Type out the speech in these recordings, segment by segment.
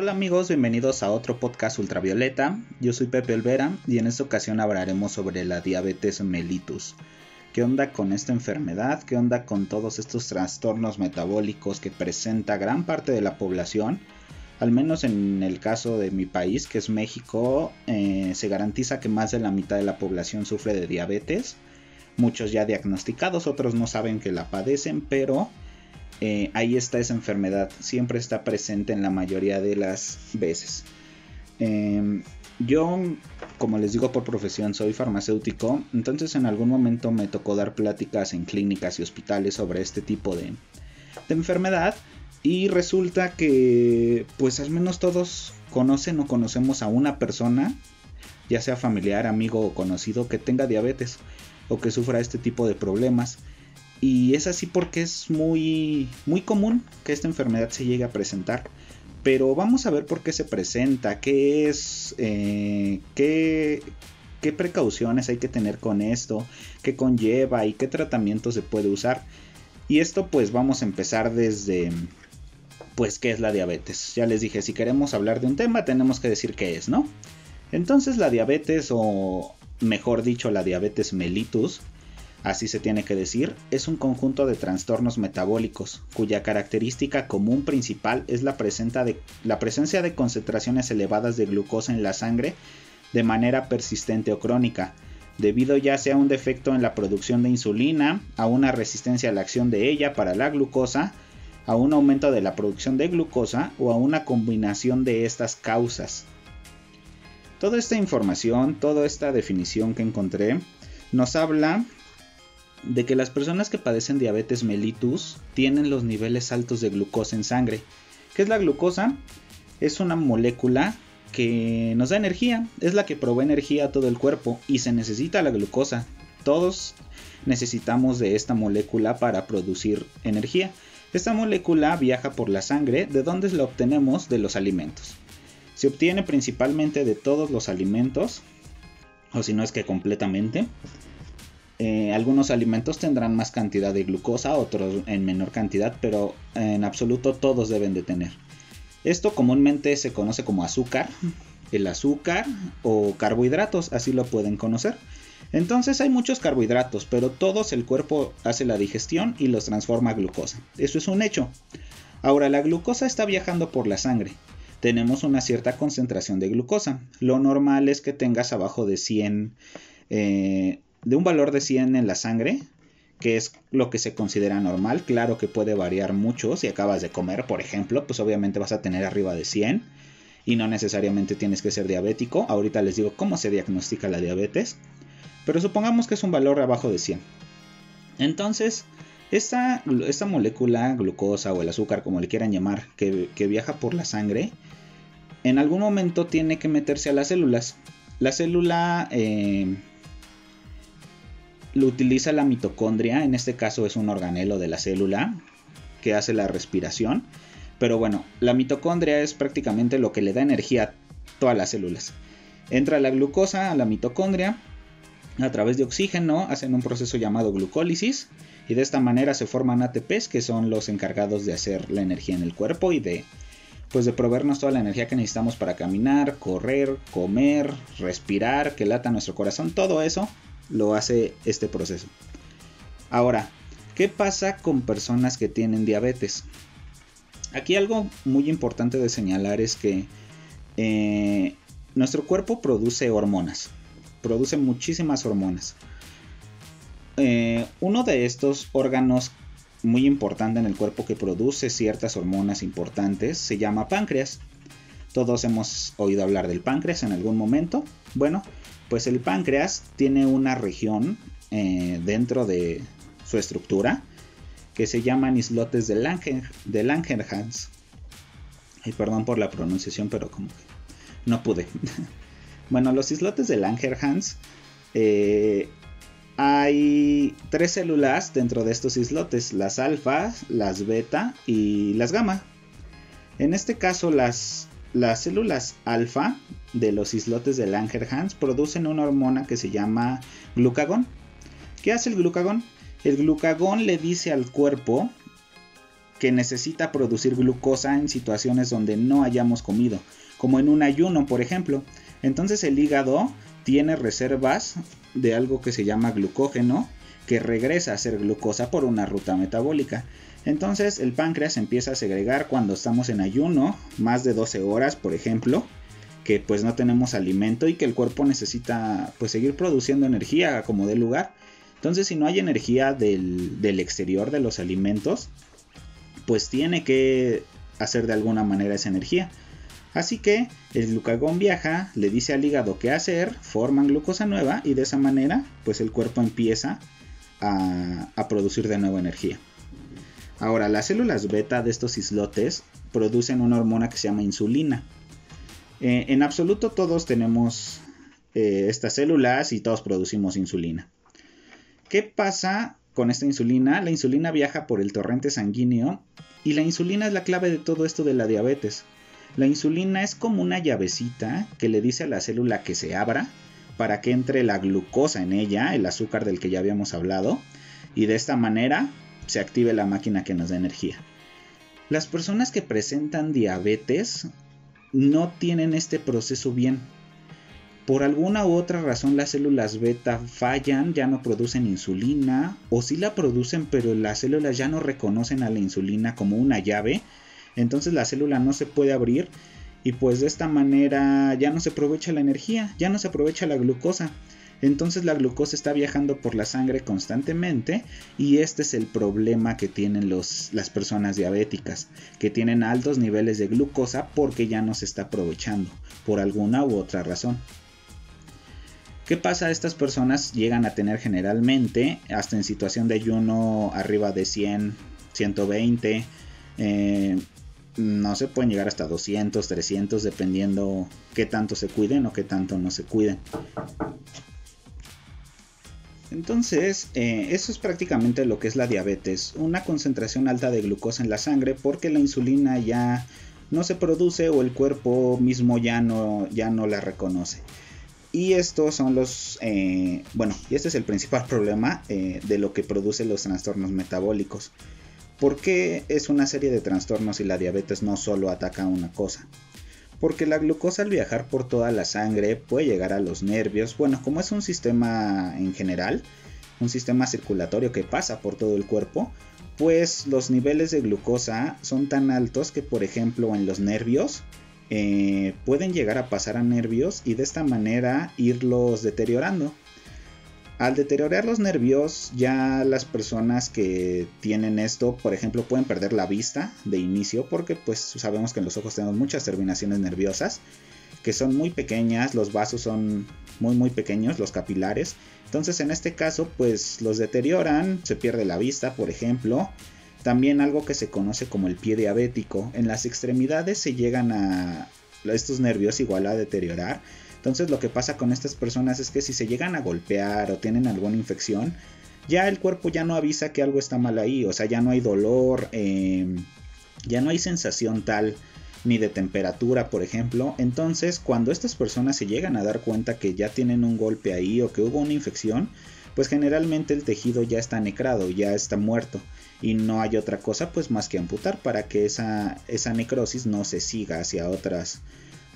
Hola amigos, bienvenidos a otro podcast ultravioleta. Yo soy Pepe Olvera y en esta ocasión hablaremos sobre la diabetes mellitus. ¿Qué onda con esta enfermedad? ¿Qué onda con todos estos trastornos metabólicos que presenta gran parte de la población? Al menos en el caso de mi país, que es México, eh, se garantiza que más de la mitad de la población sufre de diabetes. Muchos ya diagnosticados, otros no saben que la padecen, pero eh, ahí está esa enfermedad, siempre está presente en la mayoría de las veces. Em, yo, como les digo por profesión, soy farmacéutico, entonces en algún momento me tocó dar pláticas en clínicas y hospitales sobre este tipo de, de enfermedad y resulta que pues al menos todos conocen o conocemos a una persona, ya sea familiar, amigo o conocido, que tenga diabetes o que sufra este tipo de problemas. Y es así porque es muy, muy común que esta enfermedad se llegue a presentar. Pero vamos a ver por qué se presenta, qué es, eh, qué, qué precauciones hay que tener con esto, qué conlleva y qué tratamiento se puede usar. Y esto pues vamos a empezar desde, pues, qué es la diabetes. Ya les dije, si queremos hablar de un tema tenemos que decir qué es, ¿no? Entonces la diabetes o mejor dicho la diabetes mellitus así se tiene que decir, es un conjunto de trastornos metabólicos, cuya característica común principal es la, de, la, presencia de concentraciones elevadas de glucosa en la sangre de manera persistente o crónica, debido ya sea a un defecto en la producción de insulina, a una resistencia a la acción de ella para la glucosa, a un aumento de la producción de glucosa o a una combinación de estas causas. Toda esta información, toda esta definición que encontré, nos habla de que las personas que padecen diabetes mellitus tienen los niveles altos de glucosa en sangre. ¿Qué es la glucosa? Es una molécula que nos da energía, es la que provee energía a todo el cuerpo y se necesita la glucosa. Todos necesitamos de esta molécula para producir energía. Esta molécula viaja por la sangre, ¿de dónde la obtenemos? De los alimentos. Se obtiene principalmente de todos los alimentos, o si no es que completamente. Eh, algunos alimentos tendrán más cantidad de glucosa, otros en menor cantidad, pero en absoluto todos deben de tener. Esto comúnmente se conoce como azúcar, el azúcar o carbohidratos, así lo pueden conocer. Entonces hay muchos carbohidratos, pero todos el cuerpo hace la digestión y los transforma a glucosa. Eso es un hecho. Ahora, la glucosa está viajando por la sangre. Tenemos una cierta concentración de glucosa. Lo normal es que tengas abajo de 100 de un valor de 100 en la sangre, que es lo que se considera normal. Claro que puede variar mucho. Si acabas de comer, por ejemplo, pues obviamente vas a tener arriba de 100 y no necesariamente tienes que ser diabético. Ahorita les digo cómo se diagnostica la diabetes. Pero supongamos que es un valor abajo de 100. Entonces, esta, esta molécula, glucosa o el azúcar, como le quieran llamar, que, que viaja por la sangre, en algún momento tiene que meterse a las células. La célula eh, lo utiliza la mitocondria, en este caso es un organelo de la célula que hace la respiración. Pero bueno, la mitocondria es prácticamente lo que le da energía a todas las células. Entra la glucosa a la mitocondria, a través de oxígeno hacen un proceso llamado glucólisis y de esta manera se forman ATPs que son los encargados de hacer la energía en el cuerpo y de pues de proveernos toda la energía que necesitamos para caminar, correr, comer, respirar, que lata nuestro corazón, todo eso lo hace este proceso. Ahora, ¿qué pasa con personas que tienen diabetes? Aquí algo muy importante de señalar es que eh, nuestro cuerpo produce hormonas, produce muchísimas hormonas. Eh, uno de estos órganos muy importante en el cuerpo que produce ciertas hormonas importantes se llama páncreas. Todos hemos oído hablar del páncreas en algún momento. Bueno, pues el páncreas tiene una región eh, dentro de su estructura que se llaman islotes de, Langer, de Langerhans. Y perdón por la pronunciación, pero como que no pude. bueno, los islotes de Langerhans eh, hay tres células dentro de estos islotes, las alfa, las beta y las gamma. En este caso, las las células alfa de los islotes de Langerhans producen una hormona que se llama glucagón. ¿Qué hace el glucagón? El glucagón le dice al cuerpo que necesita producir glucosa en situaciones donde no hayamos comido, como en un ayuno, por ejemplo. Entonces el hígado tiene reservas de algo que se llama glucógeno que regresa a ser glucosa por una ruta metabólica. Entonces el páncreas empieza a segregar cuando estamos en ayuno, más de 12 horas por ejemplo, que pues no tenemos alimento y que el cuerpo necesita pues seguir produciendo energía como de lugar. Entonces si no hay energía del, del exterior de los alimentos, pues tiene que hacer de alguna manera esa energía. Así que el glucagón viaja, le dice al hígado qué hacer, forman glucosa nueva y de esa manera pues el cuerpo empieza a, a producir de nuevo energía. Ahora, las células beta de estos islotes producen una hormona que se llama insulina. Eh, en absoluto todos tenemos eh, estas células y todos producimos insulina. ¿Qué pasa con esta insulina? La insulina viaja por el torrente sanguíneo y la insulina es la clave de todo esto de la diabetes. La insulina es como una llavecita que le dice a la célula que se abra para que entre la glucosa en ella, el azúcar del que ya habíamos hablado, y de esta manera se active la máquina que nos da energía. Las personas que presentan diabetes no tienen este proceso bien. Por alguna u otra razón las células beta fallan, ya no producen insulina, o sí la producen pero las células ya no reconocen a la insulina como una llave, entonces la célula no se puede abrir y pues de esta manera ya no se aprovecha la energía, ya no se aprovecha la glucosa. Entonces la glucosa está viajando por la sangre constantemente y este es el problema que tienen los, las personas diabéticas, que tienen altos niveles de glucosa porque ya no se está aprovechando por alguna u otra razón. ¿Qué pasa? Estas personas llegan a tener generalmente, hasta en situación de ayuno, arriba de 100, 120, eh, no se pueden llegar hasta 200, 300, dependiendo qué tanto se cuiden o qué tanto no se cuiden. Entonces, eh, eso es prácticamente lo que es la diabetes, una concentración alta de glucosa en la sangre porque la insulina ya no se produce o el cuerpo mismo ya no, ya no la reconoce. Y estos son los, eh, bueno, y este es el principal problema eh, de lo que produce los trastornos metabólicos. Porque es una serie de trastornos y la diabetes no solo ataca una cosa? Porque la glucosa al viajar por toda la sangre puede llegar a los nervios. Bueno, como es un sistema en general, un sistema circulatorio que pasa por todo el cuerpo, pues los niveles de glucosa son tan altos que, por ejemplo, en los nervios eh, pueden llegar a pasar a nervios y de esta manera irlos deteriorando. Al deteriorar los nervios, ya las personas que tienen esto, por ejemplo, pueden perder la vista de inicio porque pues sabemos que en los ojos tenemos muchas terminaciones nerviosas que son muy pequeñas, los vasos son muy muy pequeños, los capilares. Entonces en este caso pues los deterioran, se pierde la vista, por ejemplo. También algo que se conoce como el pie diabético. En las extremidades se llegan a estos nervios igual a deteriorar entonces lo que pasa con estas personas es que si se llegan a golpear o tienen alguna infección, ya el cuerpo ya no avisa que algo está mal ahí, o sea, ya no hay dolor, em, ya no hay sensación tal ni de temperatura, por ejemplo. Entonces, cuando estas personas se llegan a dar cuenta que ya tienen un golpe ahí o que hubo una infección, pues generalmente el tejido ya está necrado, ya está muerto y no hay otra cosa pues más que amputar para que esa, esa necrosis no se siga hacia otras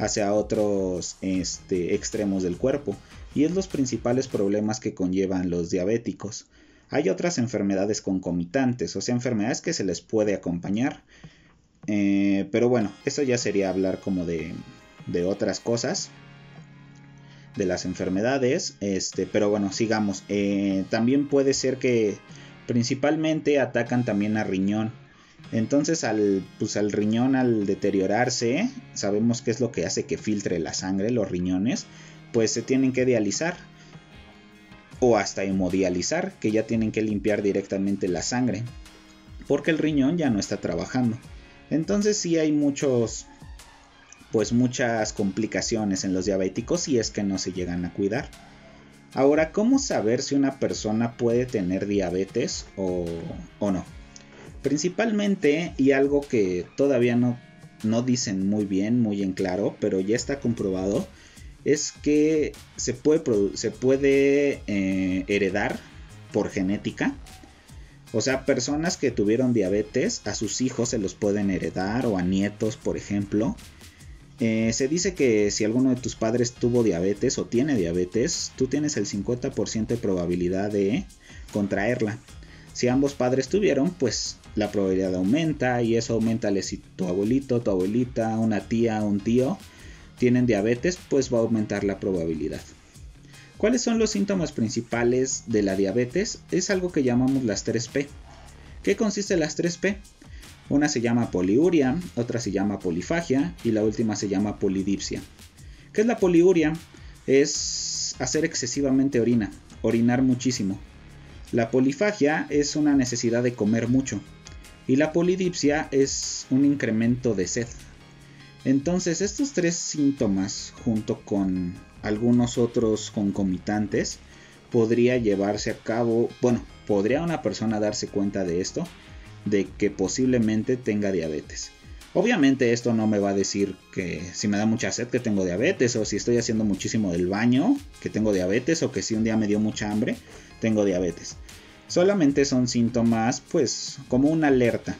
hacia otros este, extremos del cuerpo y es los principales problemas que conllevan los diabéticos. Hay otras enfermedades concomitantes, o sea, enfermedades que se les puede acompañar. Eh, pero bueno, eso ya sería hablar como de, de otras cosas de las enfermedades. Este, pero bueno, sigamos. Eh, también puede ser que principalmente atacan también a riñón. Entonces al, pues al riñón al deteriorarse, sabemos qué es lo que hace que filtre la sangre, los riñones, pues se tienen que dializar o hasta hemodializar, que ya tienen que limpiar directamente la sangre, porque el riñón ya no está trabajando. Entonces sí hay muchos, pues muchas complicaciones en los diabéticos si es que no se llegan a cuidar. Ahora, ¿cómo saber si una persona puede tener diabetes o, o no? Principalmente, y algo que todavía no, no dicen muy bien, muy en claro, pero ya está comprobado, es que se puede, se puede eh, heredar por genética. O sea, personas que tuvieron diabetes, a sus hijos se los pueden heredar o a nietos, por ejemplo. Eh, se dice que si alguno de tus padres tuvo diabetes o tiene diabetes, tú tienes el 50% de probabilidad de contraerla. Si ambos padres tuvieron, pues la probabilidad aumenta y eso aumenta si tu abuelito, tu abuelita, una tía, un tío tienen diabetes, pues va a aumentar la probabilidad. ¿Cuáles son los síntomas principales de la diabetes? Es algo que llamamos las 3P. ¿Qué consiste las 3P? Una se llama poliuria, otra se llama polifagia y la última se llama polidipsia. ¿Qué es la poliuria? Es hacer excesivamente orina, orinar muchísimo. La polifagia es una necesidad de comer mucho y la polidipsia es un incremento de sed. Entonces estos tres síntomas junto con algunos otros concomitantes, podría llevarse a cabo, bueno, podría una persona darse cuenta de esto, de que posiblemente tenga diabetes. Obviamente esto no me va a decir que si me da mucha sed que tengo diabetes o si estoy haciendo muchísimo del baño que tengo diabetes o que si un día me dio mucha hambre tengo diabetes. Solamente son síntomas pues como una alerta.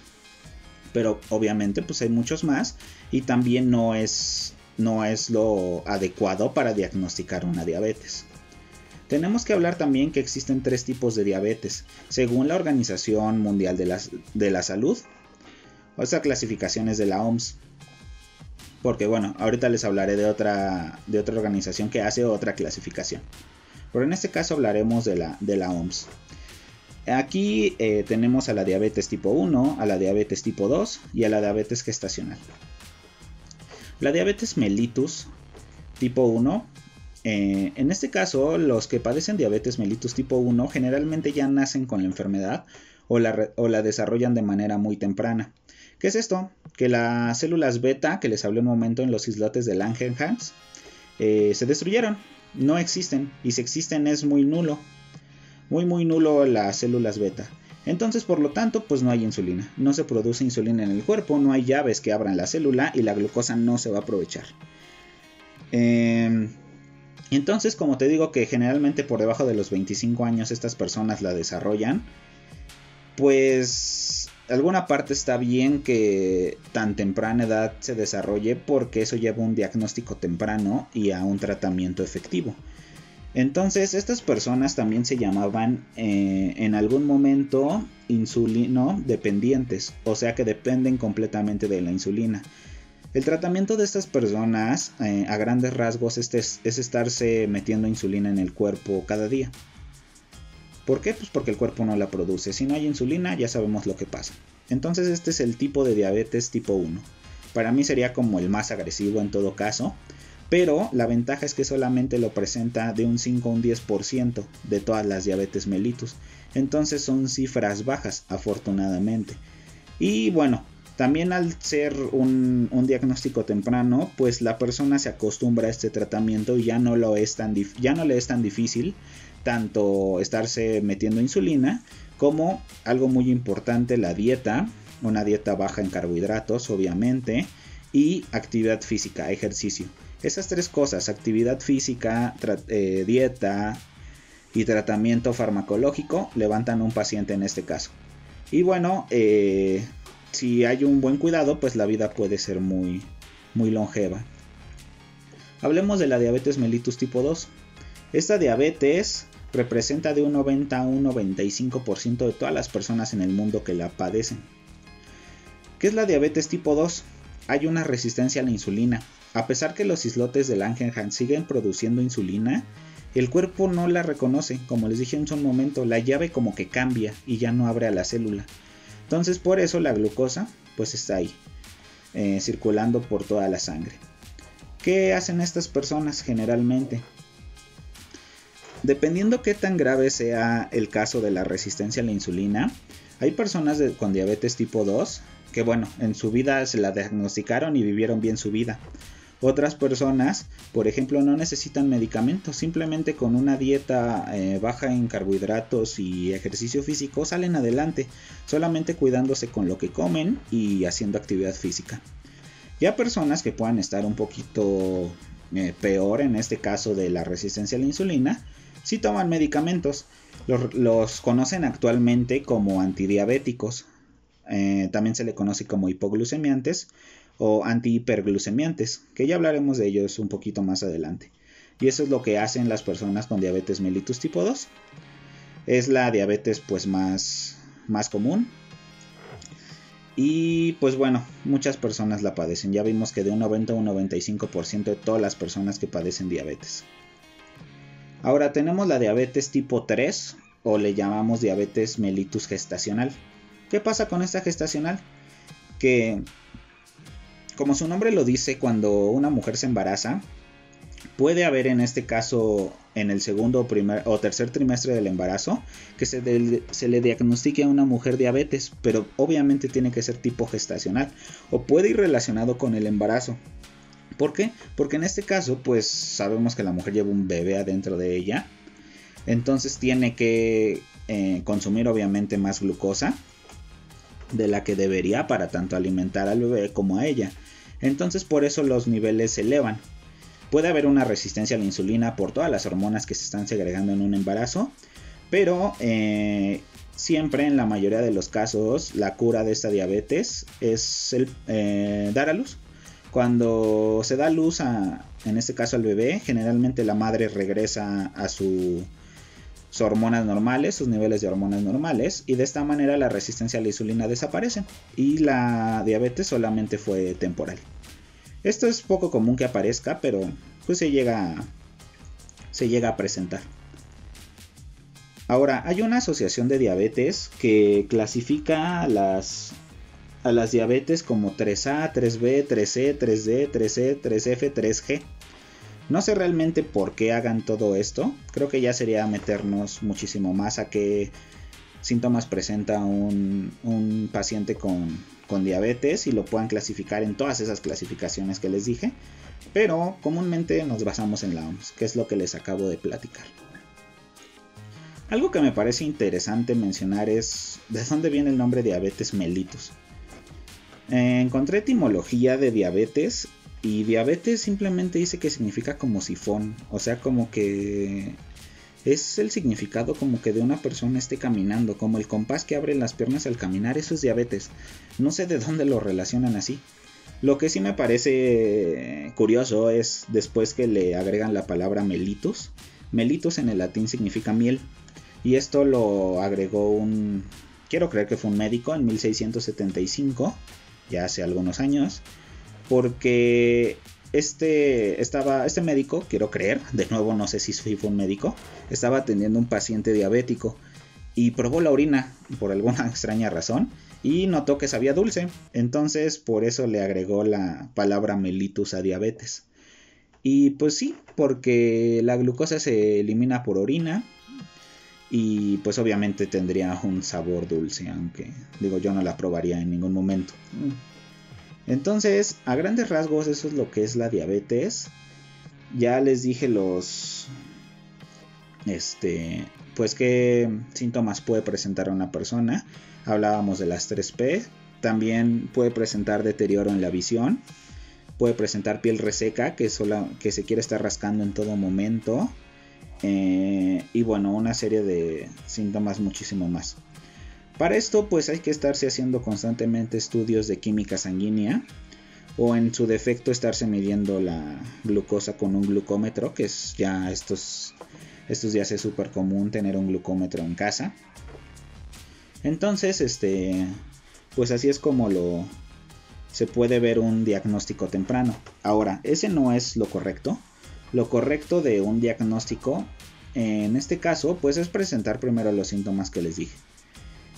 Pero obviamente pues hay muchos más y también no es no es lo adecuado para diagnosticar una diabetes. Tenemos que hablar también que existen tres tipos de diabetes, según la Organización Mundial de la, Salud, o sea, clasificaciones de la OMS. Porque bueno, ahorita les hablaré de otra, de otra organización que hace otra clasificación. Pero en este caso hablaremos de la, de la OMS. Aquí eh, tenemos a la diabetes tipo 1, a la diabetes tipo 2 y a la diabetes gestacional. La diabetes mellitus tipo 1. Eh, en este caso, los que padecen diabetes mellitus tipo 1 generalmente ya nacen con la enfermedad o la, desarrollan de manera muy temprana. ¿Qué es esto? Que las células beta que les hablé un momento en los islotes de Langerhans eh, se destruyeron, no existen y si existen es muy nulo, muy muy nulo las células beta. Entonces, por lo tanto, pues no hay insulina. No se produce insulina en el cuerpo, no hay llaves que abran la célula y la glucosa no se va a aprovechar. Em, entonces, como te digo que generalmente por debajo de los 25 años estas personas la desarrollan, pues alguna parte está bien que tan temprana edad se desarrolle porque eso lleva un diagnóstico temprano y a un tratamiento efectivo. Entonces, estas personas también se llamaban eh, en algún momento insulino dependientes, o sea que dependen completamente de la insulina. El tratamiento de estas personas, eh, a grandes rasgos, es, es estarse metiendo insulina en el cuerpo cada día. ¿Por qué? Pues porque el cuerpo no la produce. Si no hay insulina, ya sabemos lo que pasa. Entonces, este es el tipo de diabetes tipo 1. Para mí sería como el más agresivo en todo caso pero la ventaja es que solamente lo presenta de un 5 a un 10% de todas las diabetes mellitus. Entonces son cifras bajas, afortunadamente. Y bueno, también al ser un, diagnóstico temprano, pues la persona se acostumbra a este tratamiento y ya no, lo es tan ya no le es tan difícil tanto estarse metiendo insulina como algo muy importante, la dieta, una dieta baja en carbohidratos, obviamente, y actividad física, ejercicio. Esas tres cosas, actividad física, eh, dieta y tratamiento farmacológico, levantan un paciente en este caso. Y bueno, eh, si hay un buen cuidado, pues la vida puede ser muy, muy longeva. Hablemos de la diabetes mellitus tipo 2. Esta diabetes representa de un 90 a un 95% de todas las personas en el mundo que la padecen. ¿Qué es la diabetes tipo 2? Hay una resistencia a la insulina, a pesar que los islotes de Langerhans siguen produciendo insulina, el cuerpo no la reconoce, como les dije en un momento, la llave como que cambia y ya no abre a la célula. Entonces por eso la glucosa pues está ahí, eh, circulando por toda la sangre. ¿Qué hacen estas personas generalmente? Dependiendo qué tan grave sea el caso de la resistencia a la insulina, hay personas con diabetes tipo 2 que bueno, en su vida se la diagnosticaron y vivieron bien su vida. Otras personas, por ejemplo, no necesitan medicamentos, simplemente con una dieta eh, baja en carbohidratos y ejercicio físico salen adelante, solamente cuidándose con lo que comen y haciendo actividad física. Ya personas que puedan estar un poquito eh, peor en este caso de la resistencia a la insulina, si toman medicamentos. Los, conocen actualmente como antidiabéticos. Eh, también se le conoce como hipoglucemiantes o antihiperglucemiantes, que ya hablaremos de ellos un poquito más adelante. Y eso es lo que hacen las personas con diabetes mellitus tipo 2. Es la diabetes pues más, más común. Y pues bueno, muchas personas la padecen. Ya vimos que de un 90 a un 95% de todas las personas que padecen diabetes. Ahora tenemos la diabetes tipo 3 o le llamamos diabetes mellitus gestacional. ¿Qué pasa con esta gestacional? Que como su nombre lo dice, cuando una mujer se embaraza, puede haber en este caso en el segundo primer, o tercer trimestre del embarazo que se, se, le diagnostique a una mujer diabetes, pero obviamente tiene que ser tipo gestacional o puede ir relacionado con el embarazo. ¿Por qué? Porque en este caso, pues sabemos que la mujer lleva un bebé adentro de ella. Entonces tiene que eh, consumir obviamente más glucosa de la que debería para tanto alimentar al bebé como a ella. Entonces por eso los niveles se elevan. Puede haber una resistencia a la insulina por todas las hormonas que se están segregando en un embarazo, pero eh, siempre en la mayoría de los casos la cura de esta diabetes es el, eh, dar a luz. Cuando se da luz a, en este caso al bebé, generalmente la madre regresa a sus hormonas normales, sus niveles de hormonas normales, y de esta manera la resistencia a la insulina desaparece y la diabetes solamente fue temporal. Esto es poco común que aparezca, pero pues se llega, se llega a presentar. Ahora, hay una asociación de diabetes que clasifica las a las diabetes como 3A, 3B, 3C, 3D, 3E, 3F, 3G. No sé realmente por qué hagan todo esto. Creo que ya sería meternos muchísimo más a qué síntomas presenta un, un paciente con, con, diabetes y lo puedan clasificar en todas esas clasificaciones que les dije. Pero comúnmente nos basamos en la OMS, que es lo que les acabo de platicar. Algo que me parece interesante mencionar es de dónde viene el nombre diabetes mellitus. Eh, encontré etimología de diabetes y diabetes simplemente dice que significa como sifón, o sea, como que es el significado como que de una persona esté caminando, como el compás que abre las piernas al caminar, eso es diabetes. No sé de dónde lo relacionan así. Lo que sí me parece curioso es después que le agregan la palabra melitus. Melitus en el latín significa miel. Y esto lo agregó un, quiero creer que fue un médico en 1675 ya hace algunos años, porque este, estaba, este médico, quiero creer, de nuevo no sé si fue un médico, estaba atendiendo un paciente diabético y probó la orina por alguna extraña razón y notó que sabía dulce, entonces por eso le agregó la palabra mellitus a diabetes. Y pues sí, porque la glucosa se elimina por orina y pues obviamente tendría un sabor dulce, aunque digo yo no la probaría en ningún momento. Entonces, a grandes rasgos eso es lo que es la diabetes. Ya les dije los este pues qué síntomas puede presentar una persona. Hablábamos de las 3P, también puede presentar deterioro en la visión, puede presentar piel reseca que, que se quiere estar rascando en todo momento, eh, y bueno, una serie de síntomas muchísimo más. Para esto pues hay que estarse haciendo constantemente estudios de química sanguínea o en su defecto estarse midiendo la glucosa con un glucómetro, que es ya estos, estos días es súper común tener un glucómetro en casa. Entonces, este, pues así es como lo se puede ver un diagnóstico temprano. Ahora, ese no es lo correcto. Lo correcto de un diagnóstico, en este caso, pues es presentar primero los síntomas que les dije.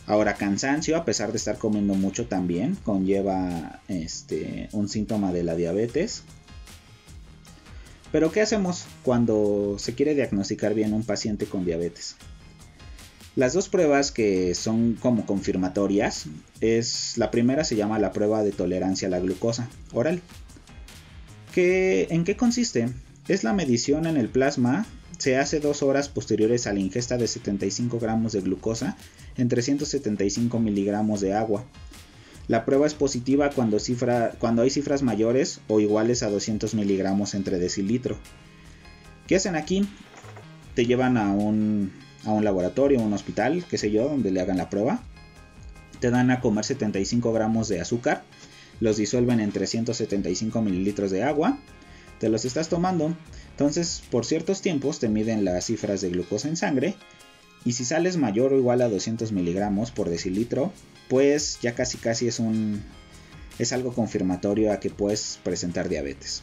Ahora, cansancio, a pesar de estar comiendo mucho también, conlleva este, un síntoma de la diabetes. Pero, ¿qué hacemos cuando se quiere diagnosticar bien un paciente con diabetes? Las dos pruebas que son como confirmatorias es la primera se llama la prueba de tolerancia a la glucosa oral. ¿En qué consiste? Es la medición en el plasma, se hace dos horas posteriores a la ingesta de 75 gramos de glucosa en 375 miligramos de agua. La prueba es positiva cuando, cuando hay cifras mayores o iguales a 200 miligramos entre decilitro. ¿Qué hacen aquí? Te llevan a un, a un laboratorio, un hospital, qué sé yo, donde le hagan la prueba. Te dan a comer 75 gramos de azúcar, los disuelven en 375 mililitros de agua, te los estás tomando, entonces por ciertos tiempos te miden las cifras de glucosa en sangre y si sales mayor o igual a 200 miligramos por decilitro, pues ya casi casi es un es algo confirmatorio a que puedes presentar diabetes.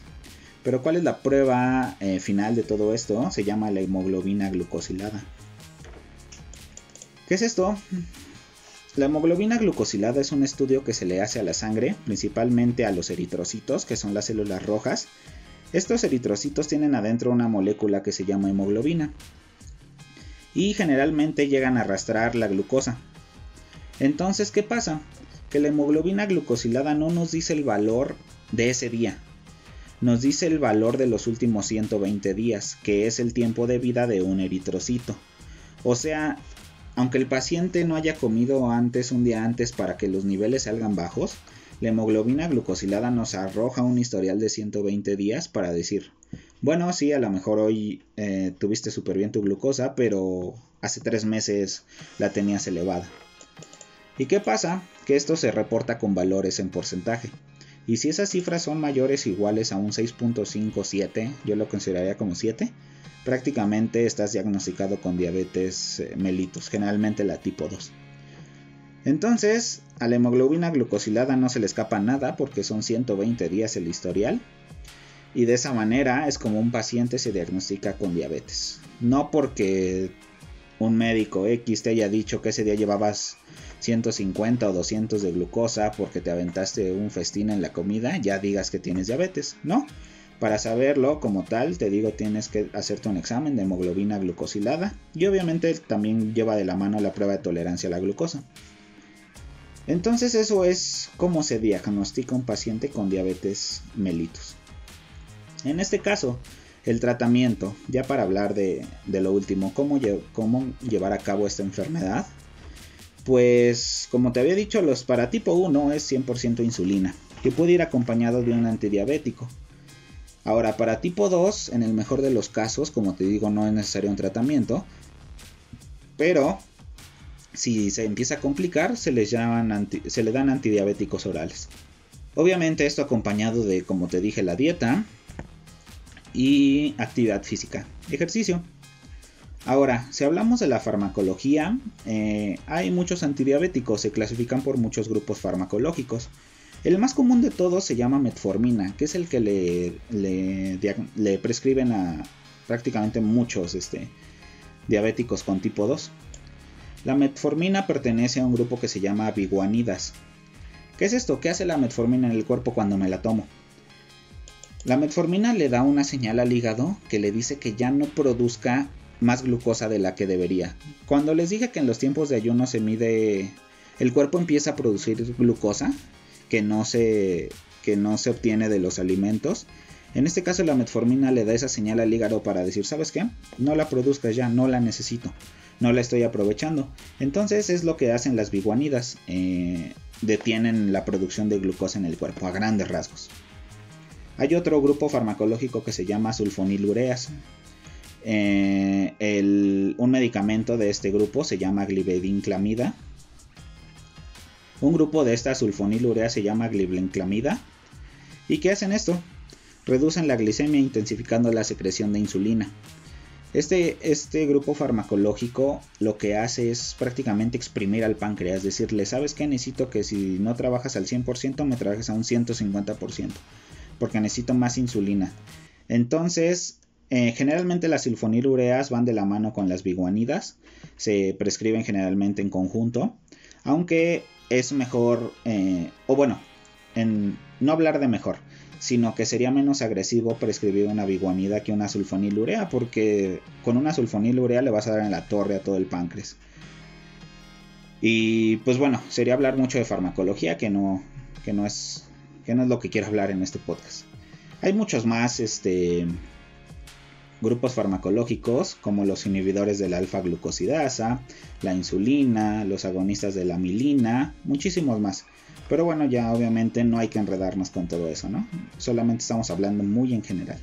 Pero ¿cuál es la prueba eh, final de todo esto? Se llama la hemoglobina glucosilada. ¿Qué es esto? La hemoglobina glucosilada es un estudio que se le hace a la sangre, principalmente a los eritrocitos, que son las células rojas. Estos eritrocitos tienen adentro una molécula que se llama hemoglobina y generalmente llegan a arrastrar la glucosa. Entonces, ¿qué pasa? Que la hemoglobina glucosilada no nos dice el valor de ese día, nos dice el valor de los últimos 120 días, que es el tiempo de vida de un eritrocito. O sea, aunque el paciente no haya comido antes un día antes para que los niveles salgan bajos, la hemoglobina glucosilada nos arroja un historial de 120 días para decir, bueno, sí, a lo mejor hoy eh, tuviste súper bien tu glucosa, pero hace tres meses la tenías elevada. ¿Y qué pasa? Que esto se reporta con valores en porcentaje. Y si esas cifras son mayores iguales a un 6.57, yo lo consideraría como 7, prácticamente estás diagnosticado con diabetes eh, mellitus, generalmente la tipo 2. Entonces, a la hemoglobina glucosilada no se le escapa nada porque son 120 días el historial. Y de esa manera es como un paciente se diagnostica con diabetes. No porque un médico X te haya dicho que ese día llevabas 150 o 200 de glucosa porque te aventaste un festín en la comida, ya digas que tienes diabetes, ¿no? Para saberlo como tal, te digo, tienes que hacerte un examen de hemoglobina glucosilada y obviamente también lleva de la mano la prueba de tolerancia a la glucosa. Entonces eso es cómo se diagnostica un paciente con diabetes mellitus. En este caso, el tratamiento, ya para hablar de, lo último, cómo, llevar a cabo esta enfermedad, pues como te había dicho, los para tipo 1 es 100% insulina, que puede ir acompañado de un antidiabético. Ahora, para tipo 2, en el mejor de los casos, como te digo, no es necesario un tratamiento, pero si se empieza a complicar, se, les llaman se le dan antidiabéticos orales. Obviamente esto acompañado de, como te dije, la dieta y actividad física, ejercicio. Ahora, si hablamos de la farmacología, eh, hay muchos antidiabéticos, se clasifican por muchos grupos farmacológicos. El más común de todos se llama metformina, que es el que le, le, prescriben a prácticamente muchos este, diabéticos con tipo 2. La metformina pertenece a un grupo que se llama biguanidas. ¿Qué es esto? ¿Qué hace la metformina en el cuerpo cuando me la tomo? La metformina le da una señal al hígado que le dice que ya no produzca más glucosa de la que debería. Cuando les dije que en los tiempos de ayuno se mide, el cuerpo empieza a producir glucosa que no se, que no se obtiene de los alimentos. En este caso la metformina le da esa señal al hígado para decir, ¿sabes qué? No la produzcas ya, no la necesito, no la estoy aprovechando. Entonces es lo que hacen las biguanidas, eh, detienen la producción de glucosa en el cuerpo a grandes rasgos. Hay otro grupo farmacológico que se llama sulfonilureas. Eh, un medicamento de este grupo se llama glibedinclamida. Un grupo de esta sulfonilurea se llama glibenclamida. ¿Y qué hacen esto? Reducen la glicemia intensificando la secreción de insulina. Este, este grupo farmacológico lo que hace es prácticamente exprimir al páncreas, decirle, ¿sabes qué? Necesito que si no trabajas al 100% me trabajes a un 150%, porque necesito más insulina. Entonces, eh, generalmente las sulfonilureas van de la mano con las biguanidas, se prescriben generalmente en conjunto, aunque es mejor, eh, o bueno, en no hablar de mejor, sino que sería menos agresivo prescribir una biguanida que una sulfonilurea, porque con una sulfonilurea le vas a dar en la torre a todo el páncreas. Y pues bueno, sería hablar mucho de farmacología, que no, que no es, que no es lo que quiero hablar en este podcast. Hay muchos más, este, grupos farmacológicos como los inhibidores de la alfa-glucosidasa, la insulina, los agonistas de la milina, muchísimos más. Pero bueno, ya obviamente no hay que enredarnos con todo eso, ¿no? Solamente estamos hablando muy en general.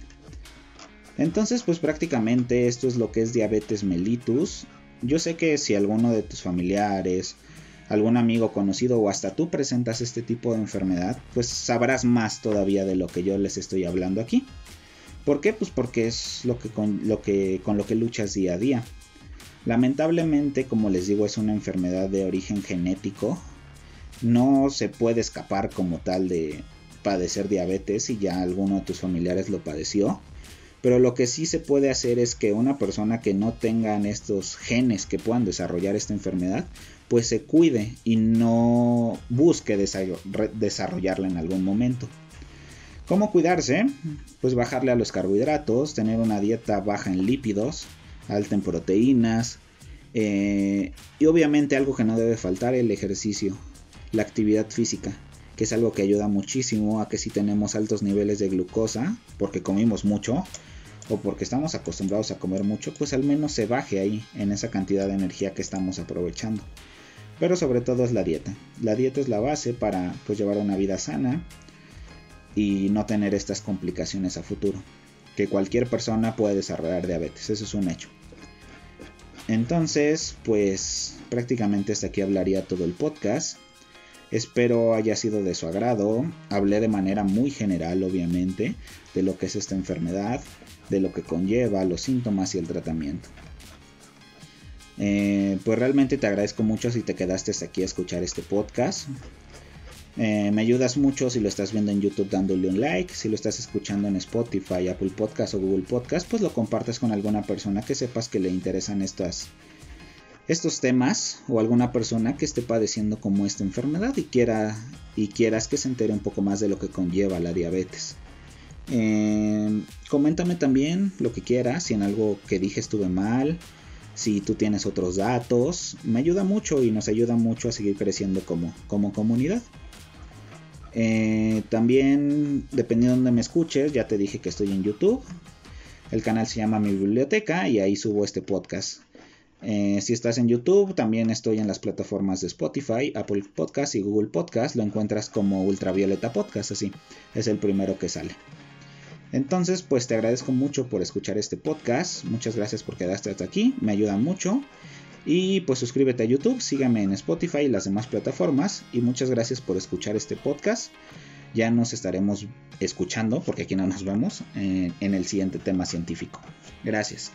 Entonces, pues prácticamente esto es lo que es diabetes mellitus. yo sé que si alguno de tus familiares, algún amigo conocido o hasta tú presentas este tipo de enfermedad, pues sabrás más todavía de lo que yo les estoy hablando aquí. ¿Por qué? Pues porque es lo que con lo que, con lo que luchas día a día. Lamentablemente, como les digo, es una enfermedad de origen genético. No se puede escapar como tal de padecer diabetes si ya alguno de tus familiares lo padeció. Pero lo que sí se puede hacer es que una persona que no tengan estos genes que puedan desarrollar esta enfermedad, pues se cuide y no busque desarrollarla en algún momento. ¿Cómo cuidarse? Pues bajarle a los carbohidratos, tener una dieta baja en lípidos, alta en proteínas eh, y obviamente algo que no debe faltar, el ejercicio, la actividad física, que es algo que ayuda muchísimo a que si tenemos altos niveles de glucosa, porque comimos mucho, o porque estamos acostumbrados a comer mucho, pues al menos se baje ahí en esa cantidad de energía que estamos aprovechando. Pero sobre todo es la dieta. La dieta es la base para pues, llevar una vida sana y no tener estas complicaciones a futuro. Que cualquier persona puede desarrollar diabetes, eso es un hecho. Entonces, pues prácticamente hasta aquí hablaría todo el podcast. Espero haya sido de su agrado. Hablé de manera muy general, obviamente, de lo que es esta enfermedad, de lo que conlleva, los síntomas y el tratamiento. Eh, pues realmente te agradezco mucho si te quedaste hasta aquí a escuchar este podcast. Eh, me ayudas mucho si lo estás viendo en YouTube dándole un like, si lo estás escuchando en Spotify, Apple Podcast o Google Podcast, pues lo compartes con alguna persona que sepas que le interesan estas, estos temas o alguna persona que esté padeciendo como esta enfermedad y, quiera, y quieras que se entere un poco más de lo que conlleva la diabetes. Eh, coméntame también lo que quieras, si en algo que dije estuve mal, si tú tienes otros datos, me ayuda mucho y nos ayuda mucho a seguir creciendo como, como comunidad. Eh, también, dependiendo de donde me escuches, ya te dije que estoy en YouTube. El canal se llama Mi Biblioteca y ahí subo este podcast. Eh, si estás en YouTube, también estoy en las plataformas de Spotify, Apple Podcast y Google Podcast. Lo encuentras como Ultravioleta Podcast, así. Es el primero que sale. Entonces, pues te agradezco mucho por escuchar este podcast. Muchas gracias por quedarte hasta aquí. Me ayuda mucho. Y pues suscríbete a YouTube, sígame en Spotify y las demás plataformas. Y muchas gracias por escuchar este podcast. Ya nos estaremos escuchando, porque aquí no nos vemos, en el siguiente tema científico. Gracias.